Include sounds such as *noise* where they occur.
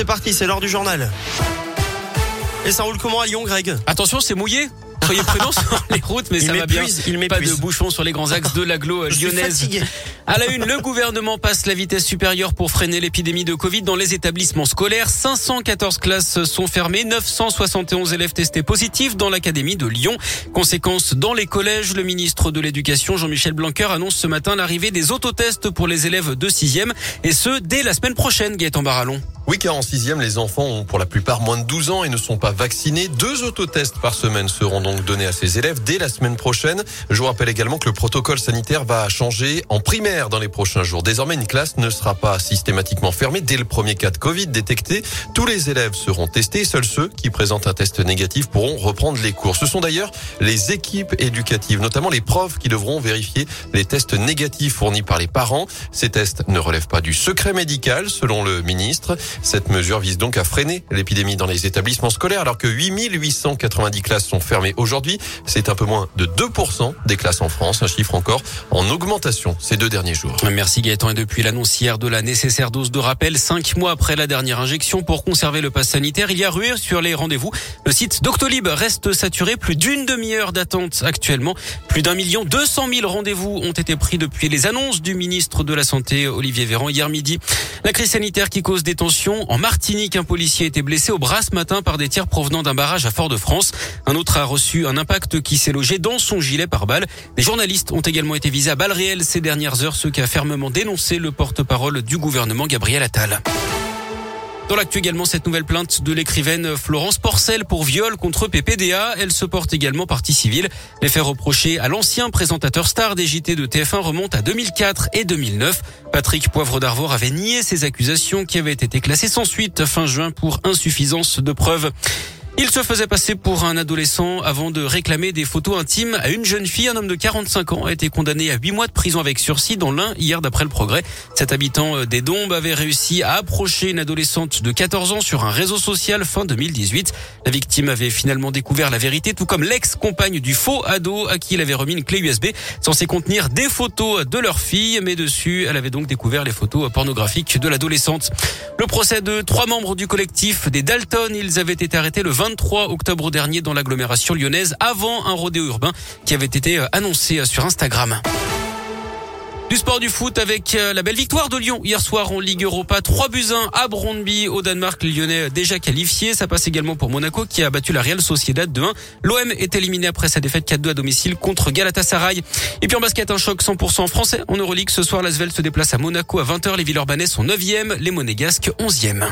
c'est parti, c'est l'heure du journal. Et ça roule comment à Lyon, Greg Attention, c'est mouillé soyez prudents *laughs* sur les routes, mais ça va bien. Il pas de bouchons sur les grands axes de l'agglo lyonnaise. À la une, le gouvernement passe la vitesse supérieure pour freiner l'épidémie de Covid dans les établissements scolaires. 514 classes sont fermées, 971 élèves testés positifs dans l'académie de Lyon. Conséquence, dans les collèges, le ministre de l'Éducation, Jean-Michel Blanquer, annonce ce matin l'arrivée des autotests pour les élèves de 6e, et ce, dès la semaine prochaine, Gaëtan Barallon. Oui, car en sixième, les enfants ont pour la plupart moins de 12 ans et ne sont pas vaccinés. Deux autotests par semaine seront donc donnés à ces élèves dès la semaine prochaine. Je vous rappelle également que le protocole sanitaire va changer en primaire dans les prochains jours. Désormais, une classe ne sera pas systématiquement fermée dès le premier cas de Covid détecté. Tous les élèves seront testés. Seuls ceux qui présentent un test négatif pourront reprendre les cours. Ce sont d'ailleurs les équipes éducatives, notamment les profs, qui devront vérifier les tests négatifs fournis par les parents. Ces tests ne relèvent pas du secret médical, selon le ministre. Cette mesure vise donc à freiner l'épidémie dans les établissements scolaires alors que 8890 classes sont fermées aujourd'hui. C'est un peu moins de 2% des classes en France, un chiffre encore en augmentation ces deux derniers jours. Merci Gaëtan. Et depuis l'annonce hier de la nécessaire dose de rappel, cinq mois après la dernière injection pour conserver le pass sanitaire, il y a ruée sur les rendez-vous. Le site Doctolib reste saturé. Plus d'une demi-heure d'attente actuellement. Plus d'un million deux cent mille rendez-vous ont été pris depuis les annonces du ministre de la Santé, Olivier Véran, hier midi. La crise sanitaire qui cause des tensions en Martinique, un policier a été blessé au bras ce matin par des tirs provenant d'un barrage à Fort-de-France. Un autre a reçu un impact qui s'est logé dans son gilet par balle. Des journalistes ont également été visés à balles réelles ces dernières heures, ce qui a fermement dénoncé le porte-parole du gouvernement Gabriel Attal. Dans l'actu également, cette nouvelle plainte de l'écrivaine Florence Porcel pour viol contre PPDA. Elle se porte également partie civile. Les faits reprochés à l'ancien présentateur star des JT de TF1 remontent à 2004 et 2009. Patrick Poivre d'Arvor avait nié ces accusations qui avaient été classées sans suite fin juin pour insuffisance de preuves. Il se faisait passer pour un adolescent avant de réclamer des photos intimes à une jeune fille. Un homme de 45 ans a été condamné à 8 mois de prison avec sursis dans l'un hier d'après le progrès. Cet habitant des Dombes avait réussi à approcher une adolescente de 14 ans sur un réseau social fin 2018. La victime avait finalement découvert la vérité, tout comme l'ex-compagne du faux ado à qui il avait remis une clé USB censée contenir des photos de leur fille, mais dessus, elle avait donc découvert les photos pornographiques de l'adolescente. Le procès de trois membres du collectif des Dalton, ils avaient été arrêtés le 20 23 octobre dernier dans l'agglomération lyonnaise avant un rodéo urbain qui avait été euh, annoncé euh, sur Instagram. Du sport du foot avec euh, la belle victoire de Lyon hier soir en Ligue Europa. 3 buts 1 à Brondby au Danemark. Les Lyonnais déjà qualifiés. Ça passe également pour Monaco qui a battu la Real Sociedad de 1. L'OM est éliminé après sa défaite 4-2 à domicile contre Galatasaray. Et puis en basket, un choc 100% français. En Euroleague, ce soir, l'Asvel se déplace à Monaco à 20h. Les Villeurbanais sont 9e, les Monégasques 11e.